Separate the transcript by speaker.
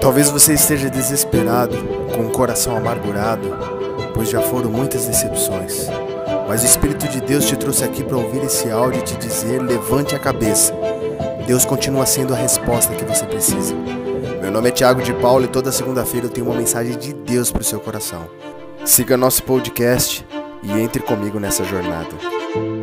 Speaker 1: Talvez você esteja desesperado, com o coração amargurado, pois já foram muitas decepções. Mas o Espírito de Deus te trouxe aqui para ouvir esse áudio e te dizer: levante a cabeça. Deus continua sendo a resposta que você precisa. Meu nome é Tiago de Paulo e toda segunda-feira eu tenho uma mensagem de Deus para o seu coração. Siga nosso podcast e entre comigo nessa jornada.